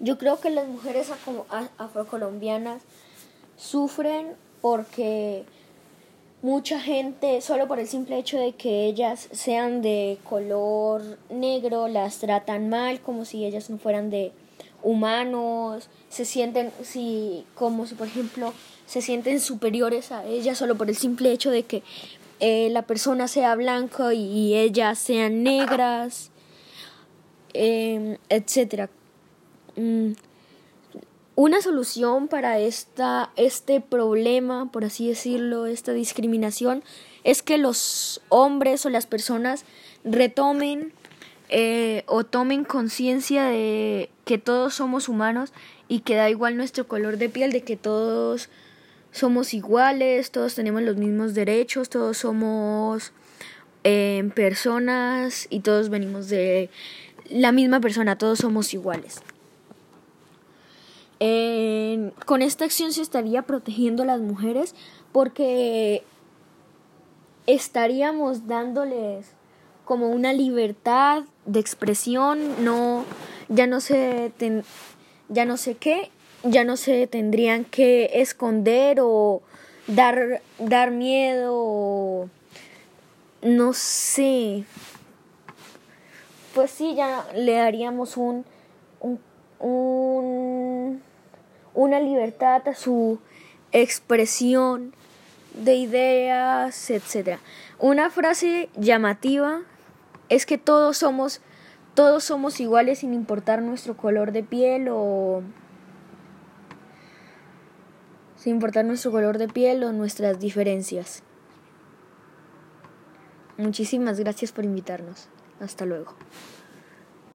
Yo creo que las mujeres afrocolombianas sufren porque mucha gente, solo por el simple hecho de que ellas sean de color negro, las tratan mal como si ellas no fueran de humanos, se sienten si como si por ejemplo se sienten superiores a ellas solo por el simple hecho de que eh, la persona sea blanca y, ellas sean negras, eh, etcétera. Mm, una solución para esta, este problema, por así decirlo, esta discriminación, es que los hombres o las personas retomen eh, o tomen conciencia de que todos somos humanos y que da igual nuestro color de piel, de que todos somos iguales, todos tenemos los mismos derechos, todos somos eh, personas y todos venimos de la misma persona, todos somos iguales con esta acción se estaría protegiendo a las mujeres porque estaríamos dándoles como una libertad de expresión, no ya no se ya no sé qué, ya no se tendrían que esconder o dar dar miedo o no sé. Pues sí, ya le daríamos un, un una libertad a su expresión de ideas, etc. Una frase llamativa es que todos somos todos somos iguales sin importar nuestro color de piel o sin importar nuestro color de piel o nuestras diferencias. Muchísimas gracias por invitarnos. Hasta luego.